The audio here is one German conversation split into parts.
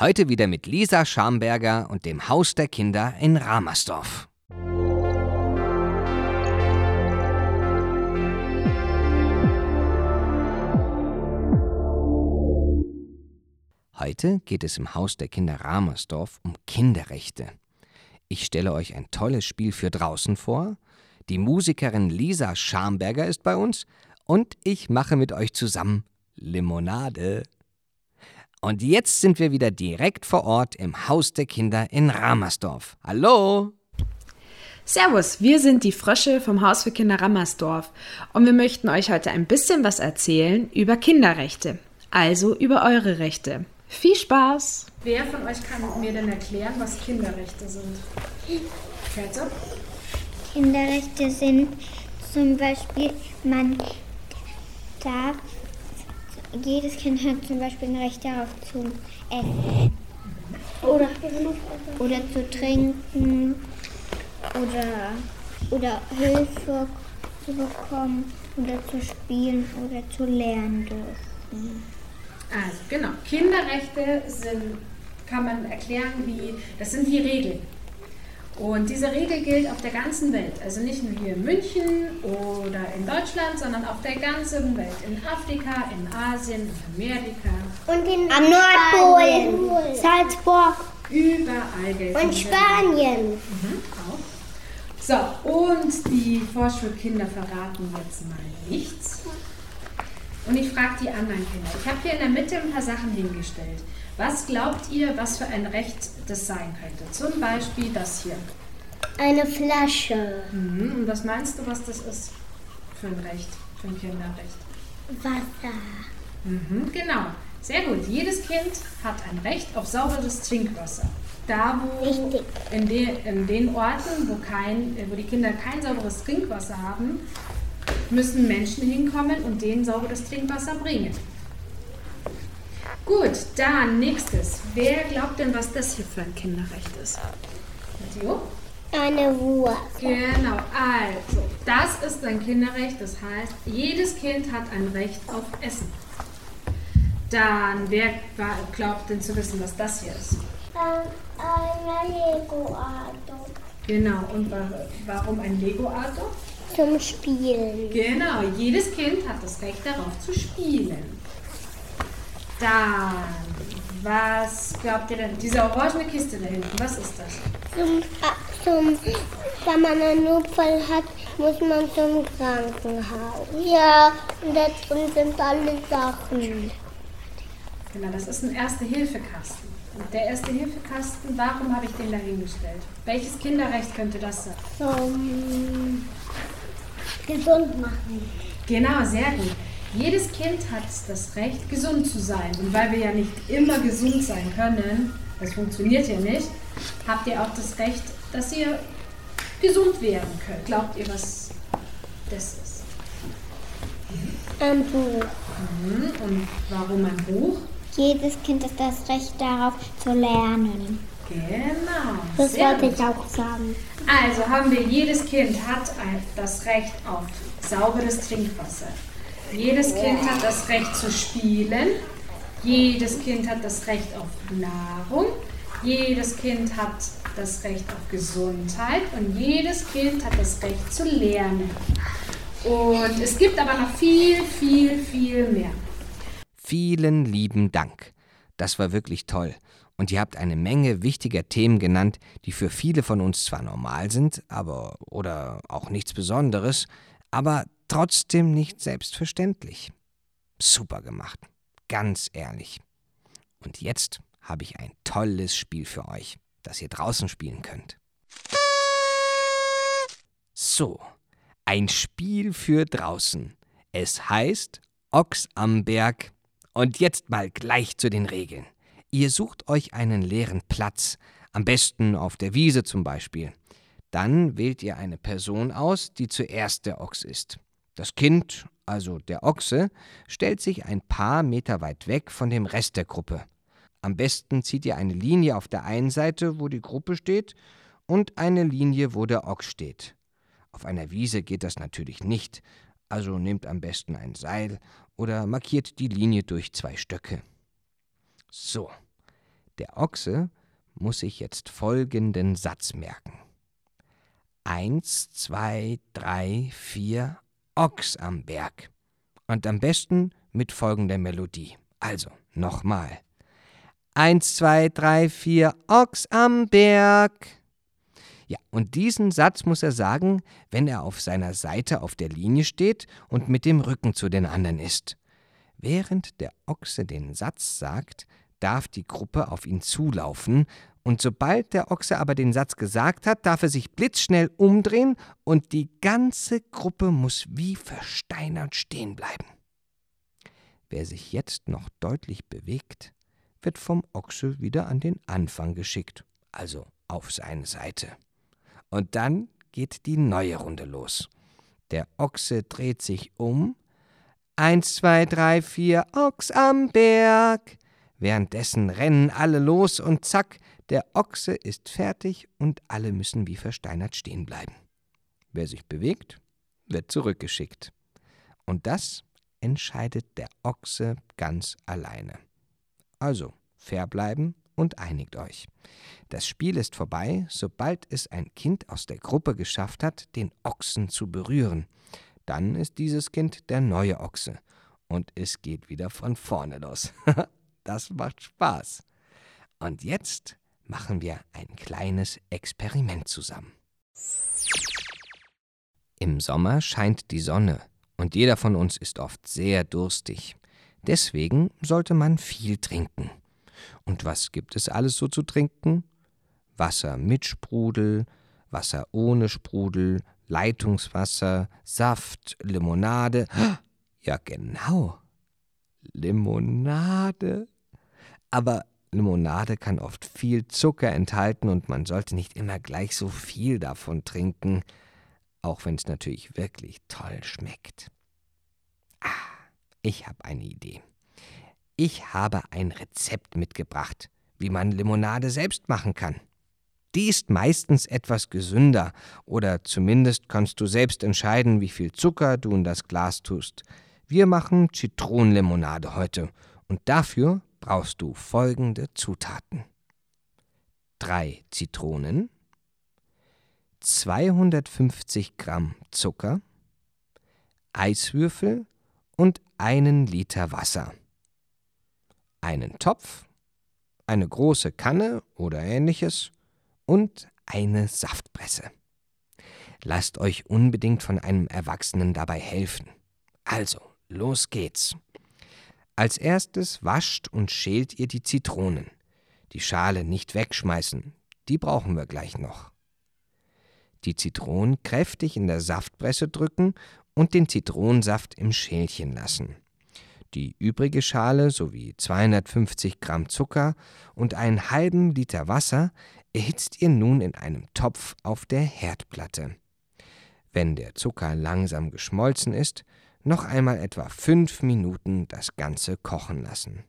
Heute wieder mit Lisa Schamberger und dem Haus der Kinder in Ramersdorf. Heute geht es im Haus der Kinder Ramersdorf um Kinderrechte. Ich stelle euch ein tolles Spiel für draußen vor. Die Musikerin Lisa Schamberger ist bei uns und ich mache mit euch zusammen Limonade. Und jetzt sind wir wieder direkt vor Ort im Haus der Kinder in Ramersdorf. Hallo! Servus, wir sind die Frösche vom Haus für Kinder Rammersdorf und wir möchten euch heute ein bisschen was erzählen über Kinderrechte, also über eure Rechte. Viel Spaß! Wer von euch kann mir denn erklären, was Kinderrechte sind? Käthe? Kinderrechte sind zum Beispiel, man darf, jedes Kind hat zum Beispiel ein Recht darauf zu essen. Oder, oder zu trinken oder, oder Hilfe zu bekommen oder zu spielen oder zu lernen dürfen. Also genau, Kinderrechte sind, kann man erklären wie, das sind die Regeln. Und diese Regel gilt auf der ganzen Welt, also nicht nur hier in München oder in Deutschland, sondern auf der ganzen Welt. In Afrika, in Asien, in Amerika. Und in Am Nordpol, Salzburg. Überall gilt Und Spanien. Mhm, auch. So, und die Vorschulkinder verraten jetzt mal nichts. Und ich frage die anderen Kinder. Ich habe hier in der Mitte ein paar Sachen hingestellt. Was glaubt ihr, was für ein Recht das sein könnte? Zum Beispiel das hier. Eine Flasche. Mhm. Und was meinst du, was das ist für ein Recht, für ein Kinderrecht? Wasser. Mhm, genau. Sehr gut. Jedes Kind hat ein Recht auf sauberes Trinkwasser. Da, wo in, de, in den Orten, wo, kein, wo die Kinder kein sauberes Trinkwasser haben, müssen Menschen hinkommen und denen sauberes Trinkwasser bringen. Gut, dann nächstes. Wer glaubt denn, was das hier für ein Kinderrecht ist? Matteo? Eine Wurst. Genau, also, das ist ein Kinderrecht, das heißt, jedes Kind hat ein Recht auf Essen. Dann, wer glaubt denn zu wissen, was das hier ist? Eine Lego-Auto. Genau, und warum ein Lego-Auto? Zum Spielen. Genau, jedes Kind hat das Recht darauf zu spielen. Dann, was glaubt ihr denn? Diese orangene Kiste da hinten, was ist das? Zum, äh, zum, wenn man einen Notfall hat, muss man zum Krankenhaus. Ja, und da drin sind alle Sachen. Genau, das ist ein Erste-Hilfe-Kasten. Und der Erste-Hilfe-Kasten, warum habe ich den da hingestellt? Welches Kinderrecht könnte das sein? Zum gesund machen. Genau, sehr gut. Jedes Kind hat das Recht, gesund zu sein. Und weil wir ja nicht immer gesund sein können, das funktioniert ja nicht, habt ihr auch das Recht, dass ihr gesund werden könnt. Glaubt ihr, was das ist? Ein Buch. Mhm. Und warum ein Buch? Jedes Kind hat das Recht darauf zu lernen. Genau. Das sehr wollte gut. ich auch sagen. Also haben wir, jedes Kind hat das Recht auf sauberes Trinkwasser. Jedes Kind hat das Recht zu spielen. Jedes Kind hat das Recht auf Nahrung. Jedes Kind hat das Recht auf Gesundheit. Und jedes Kind hat das Recht zu lernen. Und es gibt aber noch viel, viel, viel mehr. Vielen lieben Dank. Das war wirklich toll. Und ihr habt eine Menge wichtiger Themen genannt, die für viele von uns zwar normal sind, aber oder auch nichts Besonderes, aber trotzdem nicht selbstverständlich. Super gemacht. Ganz ehrlich. Und jetzt habe ich ein tolles Spiel für euch, das ihr draußen spielen könnt. So, ein Spiel für draußen. Es heißt Ochs am Berg. Und jetzt mal gleich zu den Regeln. Ihr sucht euch einen leeren Platz, am besten auf der Wiese zum Beispiel. Dann wählt ihr eine Person aus, die zuerst der Ochs ist. Das Kind, also der Ochse, stellt sich ein paar Meter weit weg von dem Rest der Gruppe. Am besten zieht ihr eine Linie auf der einen Seite, wo die Gruppe steht, und eine Linie, wo der Ochs steht. Auf einer Wiese geht das natürlich nicht, also nehmt am besten ein Seil oder markiert die Linie durch zwei Stöcke. So, Der Ochse muss sich jetzt folgenden Satz merken. Eins, zwei, drei, vier, Ochs am Berg. Und am besten mit folgender Melodie. Also, nochmal. Eins, zwei, drei, vier, Ochs am Berg. Ja, und diesen Satz muss er sagen, wenn er auf seiner Seite auf der Linie steht und mit dem Rücken zu den anderen ist. Während der Ochse den Satz sagt, darf die Gruppe auf ihn zulaufen, und sobald der Ochse aber den Satz gesagt hat, darf er sich blitzschnell umdrehen und die ganze Gruppe muss wie versteinert stehen bleiben. Wer sich jetzt noch deutlich bewegt, wird vom Ochse wieder an den Anfang geschickt, also auf seine Seite. Und dann geht die neue Runde los. Der Ochse dreht sich um. Eins, zwei, drei, vier, Ochs am Berg. Währenddessen rennen alle los und zack, der Ochse ist fertig und alle müssen wie versteinert stehen bleiben. Wer sich bewegt, wird zurückgeschickt. Und das entscheidet der Ochse ganz alleine. Also, fair bleiben und einigt euch. Das Spiel ist vorbei, sobald es ein Kind aus der Gruppe geschafft hat, den Ochsen zu berühren. Dann ist dieses Kind der neue Ochse. Und es geht wieder von vorne los. das macht Spaß. Und jetzt machen wir ein kleines Experiment zusammen. Im Sommer scheint die Sonne und jeder von uns ist oft sehr durstig. Deswegen sollte man viel trinken. Und was gibt es alles so zu trinken? Wasser mit Sprudel, Wasser ohne Sprudel, Leitungswasser, Saft, Limonade. Ja, genau. Limonade. Aber Limonade kann oft viel Zucker enthalten und man sollte nicht immer gleich so viel davon trinken, auch wenn es natürlich wirklich toll schmeckt. Ah, ich habe eine Idee. Ich habe ein Rezept mitgebracht, wie man Limonade selbst machen kann. Die ist meistens etwas gesünder, oder zumindest kannst du selbst entscheiden, wie viel Zucker du in das Glas tust. Wir machen Zitronenlimonade heute, und dafür brauchst du folgende Zutaten. Drei Zitronen, 250 Gramm Zucker, Eiswürfel und einen Liter Wasser. Einen Topf, eine große Kanne oder ähnliches und eine Saftpresse. Lasst euch unbedingt von einem Erwachsenen dabei helfen. Also, los geht's. Als erstes wascht und schält ihr die Zitronen. Die Schale nicht wegschmeißen, die brauchen wir gleich noch. Die Zitronen kräftig in der Saftpresse drücken und den Zitronensaft im Schälchen lassen. Die übrige Schale sowie 250 Gramm Zucker und einen halben Liter Wasser erhitzt ihr nun in einem Topf auf der Herdplatte. Wenn der Zucker langsam geschmolzen ist, noch einmal etwa fünf Minuten das Ganze kochen lassen.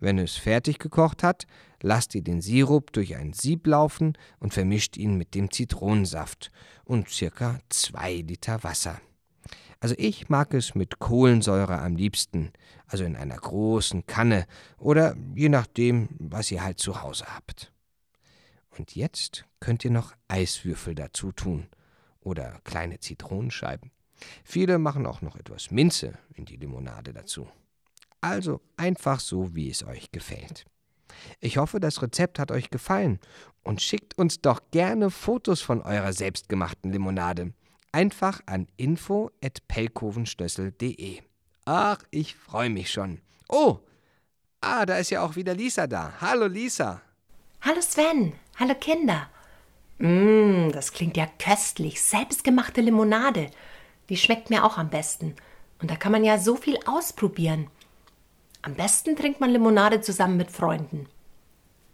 Wenn es fertig gekocht hat, lasst ihr den Sirup durch ein Sieb laufen und vermischt ihn mit dem Zitronensaft und circa zwei Liter Wasser. Also ich mag es mit Kohlensäure am liebsten, also in einer großen Kanne oder je nachdem, was ihr halt zu Hause habt. Und jetzt könnt ihr noch Eiswürfel dazu tun oder kleine Zitronenscheiben. Viele machen auch noch etwas Minze in die Limonade dazu. Also einfach so, wie es euch gefällt. Ich hoffe, das Rezept hat euch gefallen und schickt uns doch gerne Fotos von eurer selbstgemachten Limonade. Einfach an info@pelkovenstössel.de. Ach, ich freue mich schon. Oh, ah, da ist ja auch wieder Lisa da. Hallo Lisa. Hallo Sven. Hallo Kinder. Mmm, das klingt ja köstlich. Selbstgemachte Limonade. Die schmeckt mir auch am besten. Und da kann man ja so viel ausprobieren. Am besten trinkt man Limonade zusammen mit Freunden.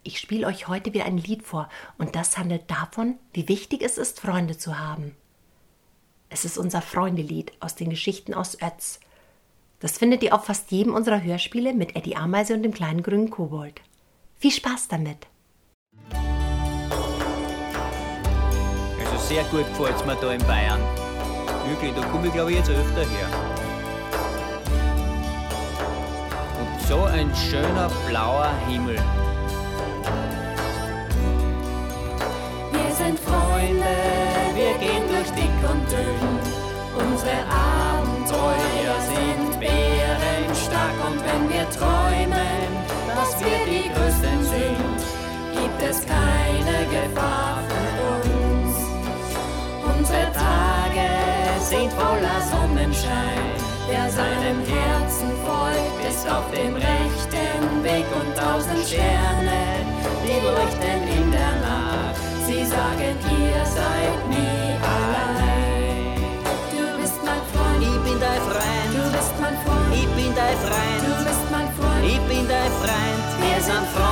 Ich spiele euch heute wieder ein Lied vor und das handelt davon, wie wichtig es ist, Freunde zu haben. Es ist unser Freundelied aus den Geschichten aus Ötz. Das findet ihr auf fast jedem unserer Hörspiele mit Eddie Ameise und dem kleinen grünen Kobold. Viel Spaß damit! sehr gut gefällt es mir da in Bayern. Wirklich, da komme ich glaube ich jetzt öfter her. Und so ein schöner blauer Himmel. Wir sind Freunde, wir gehen durch dick und dünn. Unsere Abenteuer sind bärenstark und wenn wir träumen, dass wir die Größten sind, gibt es keine Gefahr. Sind voller Sonnenschein. Wer seinem Herzen folgt, ist auf dem rechten Weg und tausend Sterne, die leuchten in der Nacht. Sie sagen, ihr seid nie allein. Du bist mein Freund, Ich bin dein Freund, du bist mein Freund, ich bin dein du Freund, bist mein Freund, ich bin dein Freund, wir sind Freunde.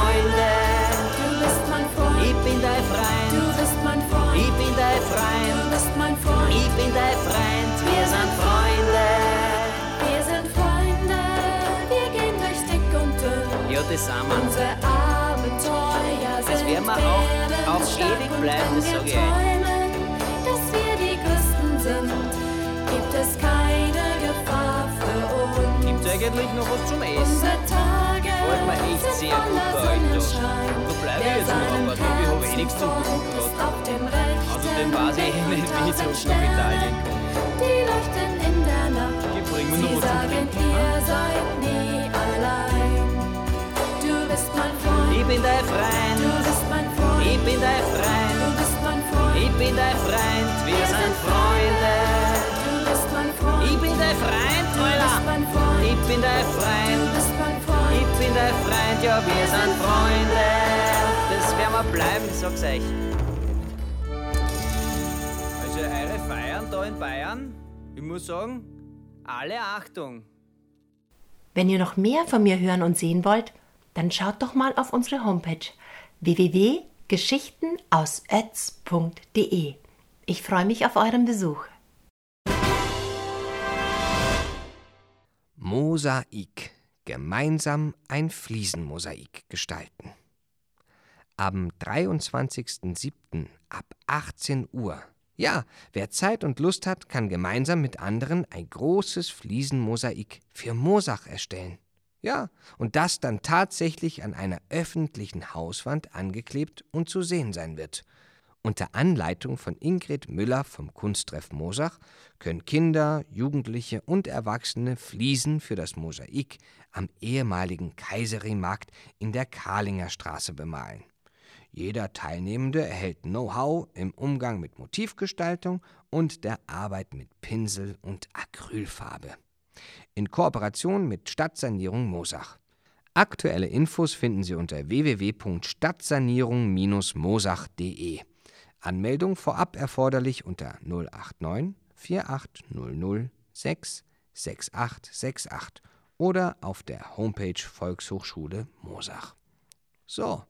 Das sind wir. Unsere Abenteuer Das sind werden wir auch auf ewig bleiben, das wir sag ich träumen, dass wir die Größten sind, gibt es keine Gefahr für uns. Gibt's eigentlich noch was zum Essen? Unsere Tage Gefällt mir echt sehr gut voller bei euch da. Sonnenschein. Da bleib ich jetzt noch Tage, ich hab eh nichts zu tun rechten Außerdem weiß ich nicht, wie ich zurück nach Italien komme. Die leuchten in der Nacht. Die bringen mir noch was zum sagen, Trinken. ihr seid nie allein. Du bist mein Freund. Ich bin dein Du Freund, bist mein Freund. ich bin dein Du Freund, bist mein Freund. ich bin dein Freund, wir sind Freunde. Du bist mein Freund. Ich bin dein Freund, Du Freund. Ich bin dein Du Freund, bist mein Freund. ich bin dein Freund, ja, wir sind Freunde. Das werden wir bleiben, sag's euch. Also eure Feiern da in Bayern, ich muss sagen, alle Achtung. Wenn ihr noch mehr von mir hören und sehen wollt, dann schaut doch mal auf unsere Homepage www.geschichtenausötz.de. Ich freue mich auf euren Besuch. Mosaik. Gemeinsam ein Fliesenmosaik gestalten. Am 23.07. ab 18 Uhr. Ja, wer Zeit und Lust hat, kann gemeinsam mit anderen ein großes Fliesenmosaik für Mosach erstellen. Ja, und das dann tatsächlich an einer öffentlichen Hauswand angeklebt und zu sehen sein wird. Unter Anleitung von Ingrid Müller vom Kunsttreff Mosach können Kinder, Jugendliche und Erwachsene Fliesen für das Mosaik am ehemaligen Kaiserimarkt in der Karlinger Straße bemalen. Jeder Teilnehmende erhält Know-how im Umgang mit Motivgestaltung und der Arbeit mit Pinsel und Acrylfarbe. In Kooperation mit Stadtsanierung Mosach. Aktuelle Infos finden Sie unter www.stadtsanierung-mosach.de. Anmeldung vorab erforderlich unter 089 4800 6 6868 oder auf der Homepage Volkshochschule Mosach. So,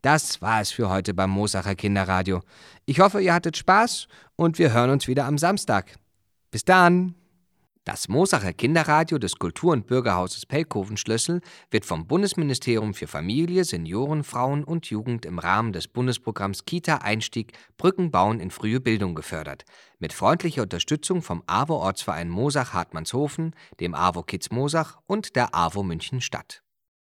das war es für heute beim Mosacher Kinderradio. Ich hoffe, ihr hattet Spaß und wir hören uns wieder am Samstag. Bis dann! Das Mosacher Kinderradio des Kultur- und Bürgerhauses Pelkoven-Schlössel wird vom Bundesministerium für Familie, Senioren, Frauen und Jugend im Rahmen des Bundesprogramms Kita-Einstieg Brücken bauen in frühe Bildung gefördert. Mit freundlicher Unterstützung vom AWO-Ortsverein Mosach-Hartmannshofen, dem AWO Kids Mosach und der AWO München Stadt.